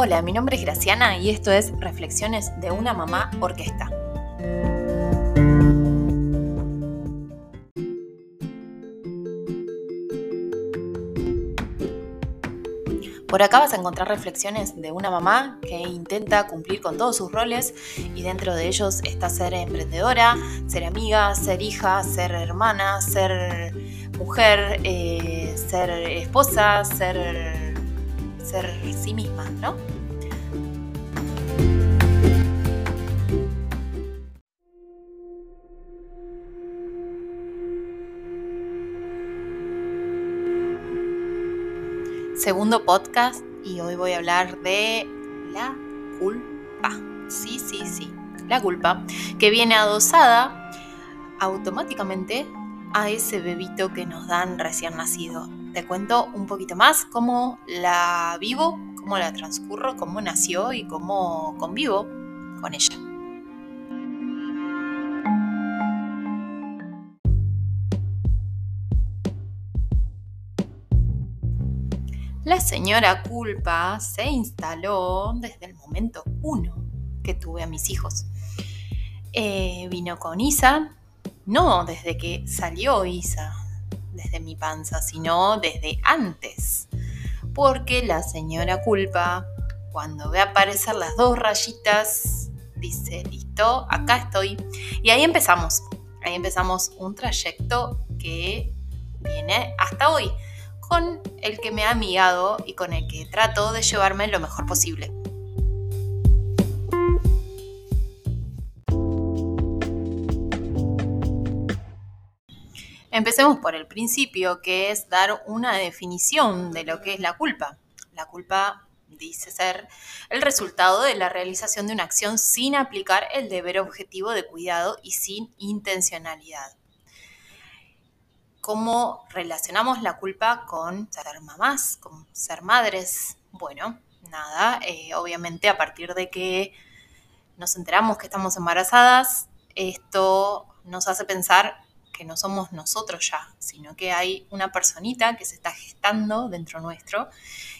Hola, mi nombre es Graciana y esto es Reflexiones de una mamá orquesta. Por acá vas a encontrar reflexiones de una mamá que intenta cumplir con todos sus roles y dentro de ellos está ser emprendedora, ser amiga, ser hija, ser hermana, ser mujer, eh, ser esposa, ser, ser sí misma, ¿no? segundo podcast y hoy voy a hablar de la culpa. Sí, sí, sí, la culpa que viene adosada automáticamente a ese bebito que nos dan recién nacido. Te cuento un poquito más cómo la vivo, cómo la transcurro, cómo nació y cómo convivo con ella. La señora culpa se instaló desde el momento uno que tuve a mis hijos. Eh, vino con Isa, no desde que salió Isa, desde mi panza, sino desde antes. Porque la señora culpa, cuando ve aparecer las dos rayitas, dice, listo, acá estoy. Y ahí empezamos. Ahí empezamos un trayecto que viene hasta hoy con el que me ha amigado y con el que trato de llevarme lo mejor posible. Empecemos por el principio, que es dar una definición de lo que es la culpa. La culpa dice ser el resultado de la realización de una acción sin aplicar el deber objetivo de cuidado y sin intencionalidad cómo relacionamos la culpa con ser mamás, con ser madres. Bueno, nada, eh, obviamente a partir de que nos enteramos que estamos embarazadas, esto nos hace pensar que no somos nosotros ya, sino que hay una personita que se está gestando dentro nuestro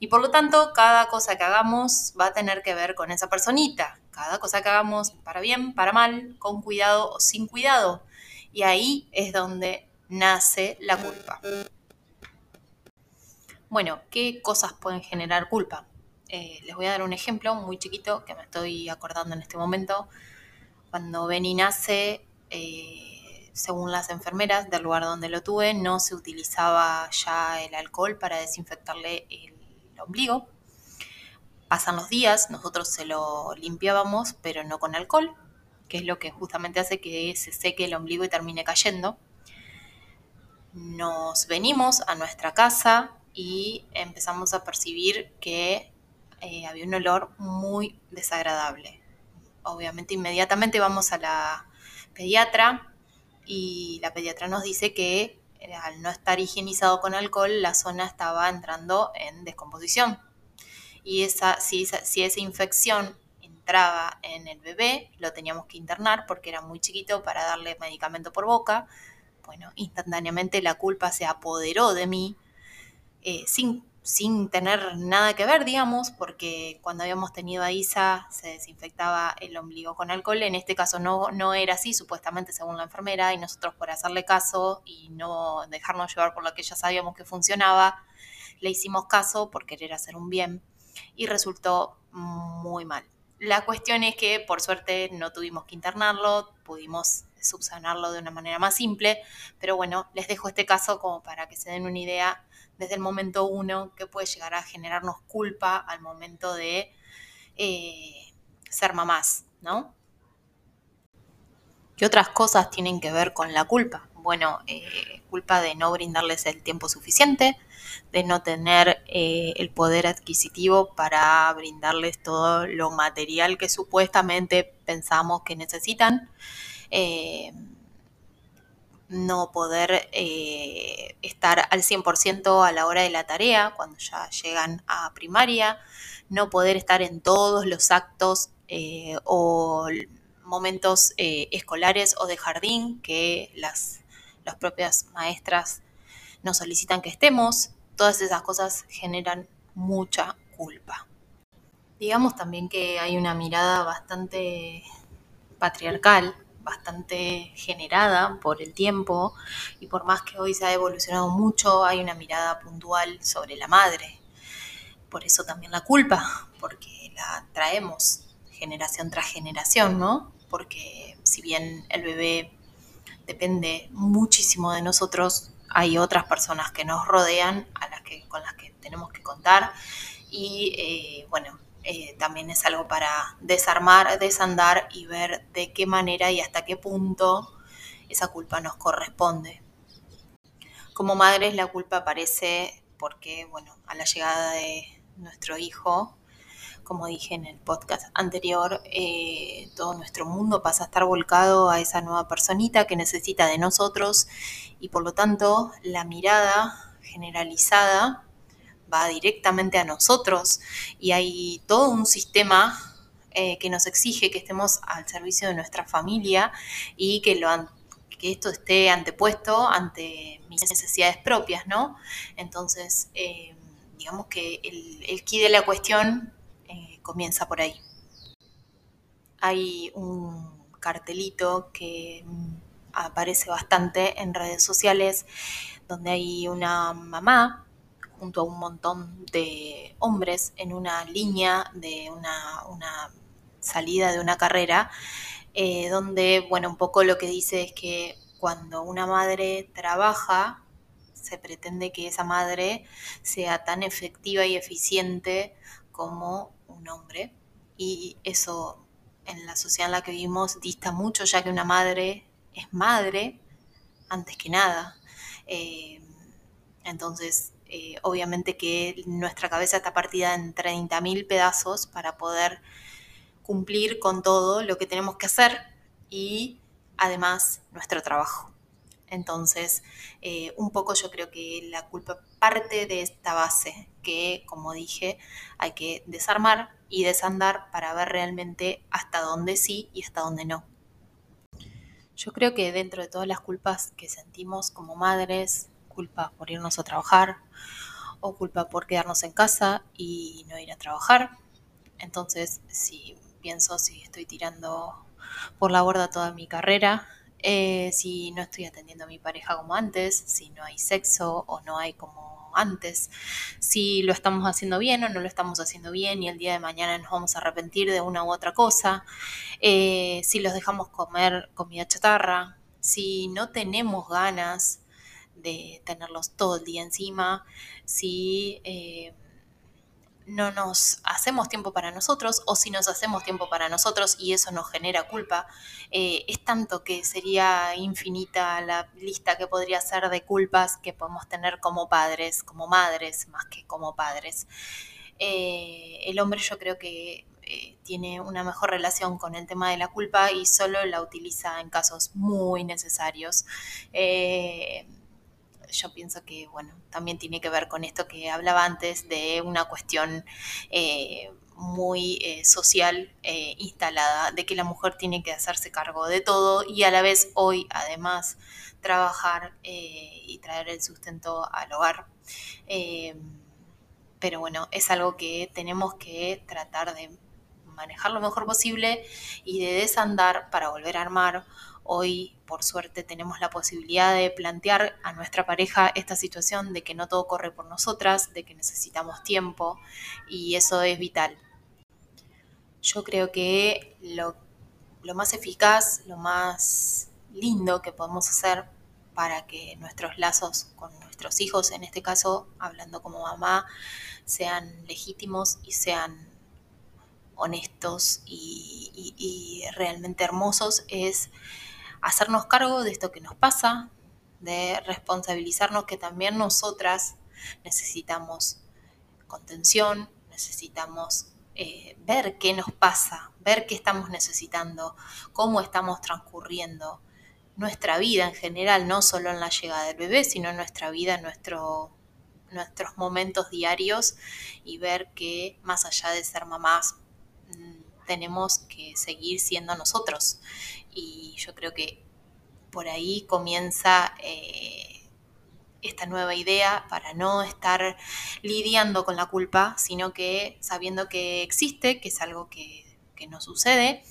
y por lo tanto cada cosa que hagamos va a tener que ver con esa personita. Cada cosa que hagamos para bien, para mal, con cuidado o sin cuidado. Y ahí es donde nace la culpa. Bueno, ¿qué cosas pueden generar culpa? Eh, les voy a dar un ejemplo muy chiquito que me estoy acordando en este momento. Cuando Benny nace, eh, según las enfermeras del lugar donde lo tuve, no se utilizaba ya el alcohol para desinfectarle el ombligo. Pasan los días, nosotros se lo limpiábamos, pero no con alcohol, que es lo que justamente hace que se seque el ombligo y termine cayendo nos venimos a nuestra casa y empezamos a percibir que eh, había un olor muy desagradable. Obviamente inmediatamente vamos a la pediatra y la pediatra nos dice que eh, al no estar higienizado con alcohol la zona estaba entrando en descomposición. Y esa, si, si esa infección entraba en el bebé, lo teníamos que internar porque era muy chiquito para darle medicamento por boca bueno, instantáneamente la culpa se apoderó de mí, eh, sin, sin tener nada que ver, digamos, porque cuando habíamos tenido a Isa se desinfectaba el ombligo con alcohol, en este caso no, no era así, supuestamente según la enfermera, y nosotros por hacerle caso y no dejarnos llevar por lo que ya sabíamos que funcionaba, le hicimos caso por querer hacer un bien y resultó muy mal. La cuestión es que por suerte no tuvimos que internarlo, pudimos subsanarlo de una manera más simple, pero bueno, les dejo este caso como para que se den una idea desde el momento uno que puede llegar a generarnos culpa al momento de eh, ser mamás, ¿no? ¿Qué otras cosas tienen que ver con la culpa? Bueno, eh, culpa de no brindarles el tiempo suficiente, de no tener eh, el poder adquisitivo para brindarles todo lo material que supuestamente pensamos que necesitan. No poder eh, estar al 100% a la hora de la tarea cuando ya llegan a primaria, no poder estar en todos los actos o momentos escolares o de jardín que las, las propias maestras nos solicitan que estemos, todas esas cosas generan mucha culpa. Digamos también que hay una mirada bastante patriarcal, bastante generada por el tiempo y por más que hoy se ha evolucionado mucho, hay una mirada puntual sobre la madre. Por eso también la culpa, porque la traemos generación tras generación, ¿no? Porque si bien el bebé depende muchísimo de nosotros, hay otras personas que nos rodean a las que, con las que tenemos que contar y eh, bueno, eh, también es algo para desarmar, desandar y ver de qué manera y hasta qué punto esa culpa nos corresponde. Como madres la culpa aparece porque, bueno, a la llegada de nuestro hijo, como dije en el podcast anterior, eh, todo nuestro mundo pasa a estar volcado a esa nueva personita que necesita de nosotros y por lo tanto la mirada generalizada va directamente a nosotros y hay todo un sistema eh, que nos exige que estemos al servicio de nuestra familia y que, esto esté antepuesto ante mis necesidades propias, ¿no? Entonces, eh, digamos que el, el key de la cuestión eh, comienza por ahí. Hay un cartelito que aparece bastante en redes sociales donde hay una mamá junto a un montón de hombres en una línea de una, salida de una carrera, eh, donde, bueno, un poco lo que dice es que cuando una madre trabaja, se pretende que esa madre sea tan efectiva y eficiente como un hombre. Y eso en la sociedad en la que vivimos dista mucho, ya que una madre es madre antes que nada. Eh, entonces, eh, obviamente que nuestra cabeza está partida en 30.000 pedazos para poder cumplir con todo lo que tenemos que hacer y además nuestro trabajo. Entonces, eh, un poco yo creo que la culpa parte de esta base que, como dije, hay que desarmar y desandar para ver realmente hasta dónde sí y hasta dónde no. Yo creo que dentro de todas las culpas que sentimos como madres, culpa por irnos a trabajar o culpa por quedarnos en casa y no ir a trabajar. Entonces, si pienso si estoy tirando por la borda toda mi carrera, eh, si no estoy atendiendo a mi pareja como antes, si no hay sexo o no hay como antes, si lo estamos haciendo bien o no lo estamos haciendo bien y el día de mañana nos vamos a arrepentir de una u otra cosa, eh, si los dejamos comer comida chatarra, si no tenemos ganas de tenerlos todo el día encima, si eh, no nos hacemos tiempo para nosotros o si nos hacemos tiempo para nosotros y eso nos genera culpa, eh, es tanto que sería infinita la lista que podría ser de culpas que podemos tener como padres, como madres, más que como padres. Eh, el hombre yo creo que tiene una mejor relación con el tema de la culpa y solo la utiliza en casos muy necesarios yo pienso que, bueno, también tiene que ver con esto que hablaba antes de una cuestión eh, muy eh, social eh, instalada, de que la mujer tiene que hacerse cargo de todo y a la vez hoy, además, trabajar y traer el sustento al hogar. pero bueno, es algo que tenemos que tratar de manejar lo mejor posible y de desandar para volver a armar Hoy, por suerte, tenemos la posibilidad de plantear a nuestra pareja esta situación de que no todo corre por nosotras, de que necesitamos tiempo y eso es vital. Yo creo que lo, más eficaz, lo más lindo que podemos hacer para que nuestros lazos con nuestros hijos, en este caso hablando como mamá, sean legítimos y sean honestos y, y realmente hermosos, es hacernos cargo de esto que nos pasa, de responsabilizarnos que también nosotras necesitamos contención, necesitamos eh, ver qué nos pasa, ver qué estamos necesitando, cómo estamos transcurriendo nuestra vida en general, no solo en la llegada del bebé, sino en nuestra vida, en nuestro, nuestros momentos diarios y ver que más allá de ser mamás, tenemos que seguir siendo nosotros. Y yo creo que por ahí comienza eh, esta nueva idea para no estar lidiando con la culpa, sino que sabiendo que existe, que es algo que, que nos sucede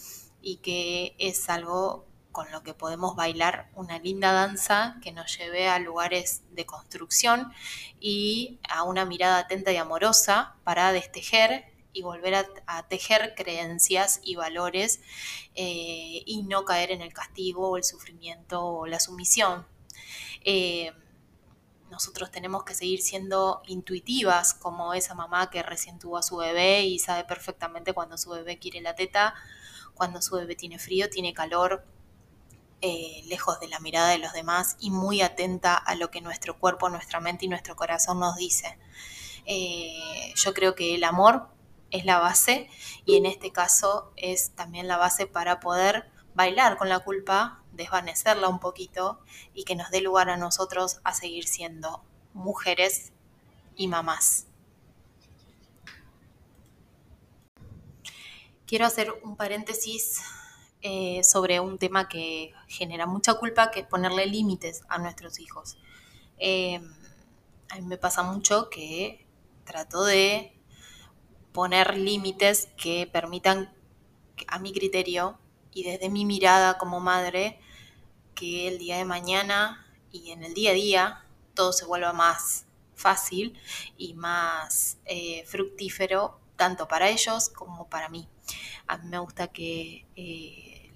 y que es algo con lo que podemos bailar una linda danza que nos lleve a lugares de construcción y a una mirada atenta y amorosa para destejer y volver a, tejer creencias y valores eh, y no caer en el castigo o el sufrimiento o la sumisión. Eh, nosotros tenemos que seguir siendo intuitivas como esa mamá que recién tuvo a su bebé y sabe perfectamente cuando su bebé quiere la teta, cuando su bebé tiene frío, tiene calor, eh, lejos de la mirada de los demás y muy atenta a lo que nuestro cuerpo, nuestra mente y nuestro corazón nos dice. Yo creo que el amor es la base y en este caso es también la base para poder bailar con la culpa, desvanecerla un poquito y que nos dé lugar a nosotros a seguir siendo mujeres y mamás. Quiero hacer un paréntesis eh, sobre un tema que genera mucha culpa, que es ponerle límites a nuestros hijos. Eh, a mí me pasa mucho que trato de poner límites que permitan, a mi criterio y desde mi mirada como madre, que el día de mañana y en el día a día todo se vuelva más fácil y más eh, fructífero, tanto para ellos como para mí. A mí me gusta que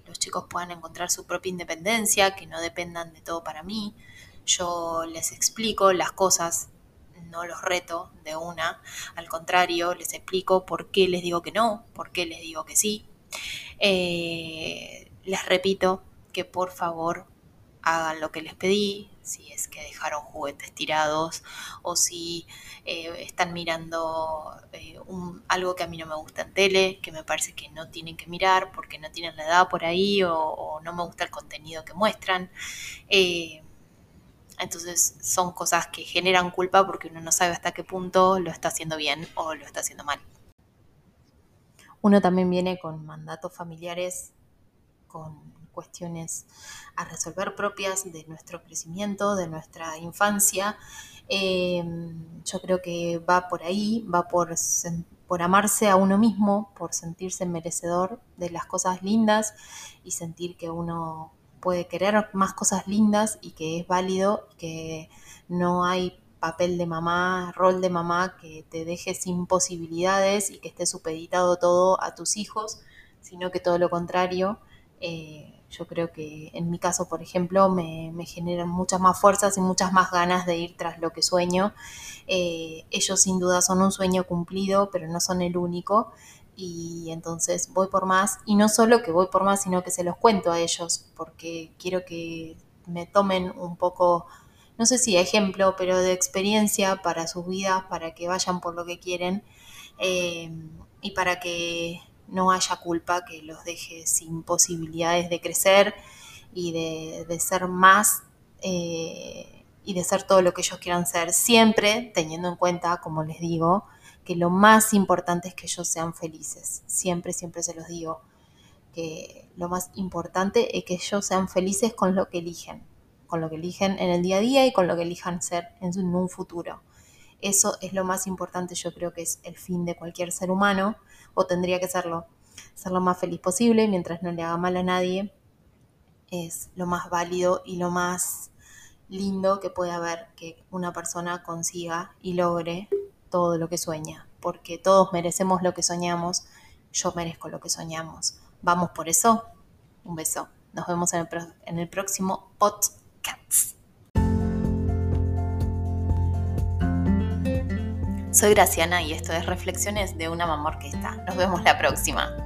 los chicos puedan encontrar su propia independencia, que no dependan de todo para mí. Yo les explico las cosas, no los reto de una, al contrario, les explico por qué les digo que no, por qué les digo que sí. Eh, les repito que por favor hagan lo que les pedí, si es que dejaron juguetes tirados o si eh, están mirando eh, algo que a mí no me gusta en tele, que me parece que no tienen que mirar porque no tienen la edad por ahí o, no me gusta el contenido que muestran. Entonces son cosas que generan culpa porque uno no sabe hasta qué punto lo está haciendo bien o lo está haciendo mal. Uno también viene con mandatos familiares, con cuestiones a resolver propias de nuestro crecimiento, de nuestra infancia. Em, yo creo que va por ahí, va por, por amarse a uno mismo, por sentirse merecedor de las cosas lindas y sentir que uno puede querer más cosas lindas y que es válido, que no hay papel de mamá, rol de mamá que te deje sin posibilidades y que esté supeditado todo a tus hijos, sino que todo lo contrario. Eh, yo creo que en mi caso, por ejemplo, me, generan muchas más fuerzas y muchas más ganas de ir tras lo que sueño. Eh, ellos sin duda son un sueño cumplido, pero no son el único. Y entonces voy por más. Y no solo que voy por más, sino que se los cuento a ellos, porque quiero que me tomen un poco, no sé si ejemplo, pero de experiencia para sus vidas, para que vayan por lo que quieren. Eh, y para que no haya culpa que los deje sin posibilidades de crecer y de, ser más eh, y de ser todo lo que ellos quieran ser, siempre teniendo en cuenta, como les digo, que lo más importante es que ellos sean felices. Siempre, siempre se los digo, que lo más importante es que ellos sean felices con lo que eligen, con lo que eligen en el día a día y con lo que elijan ser en un futuro. Eso es lo más importante, yo creo que es el fin de cualquier ser humano o tendría que serlo, ser lo más feliz posible mientras no le haga mal a nadie, es lo más válido y lo más lindo que puede haber que una persona consiga y logre todo lo que sueña, porque todos merecemos lo que soñamos, yo merezco lo que soñamos. Vamos por eso. Un beso. Nos vemos en el, en el próximo podcast. Soy Graciana y esto es Reflexiones de una mamá orquesta. Nos vemos la próxima.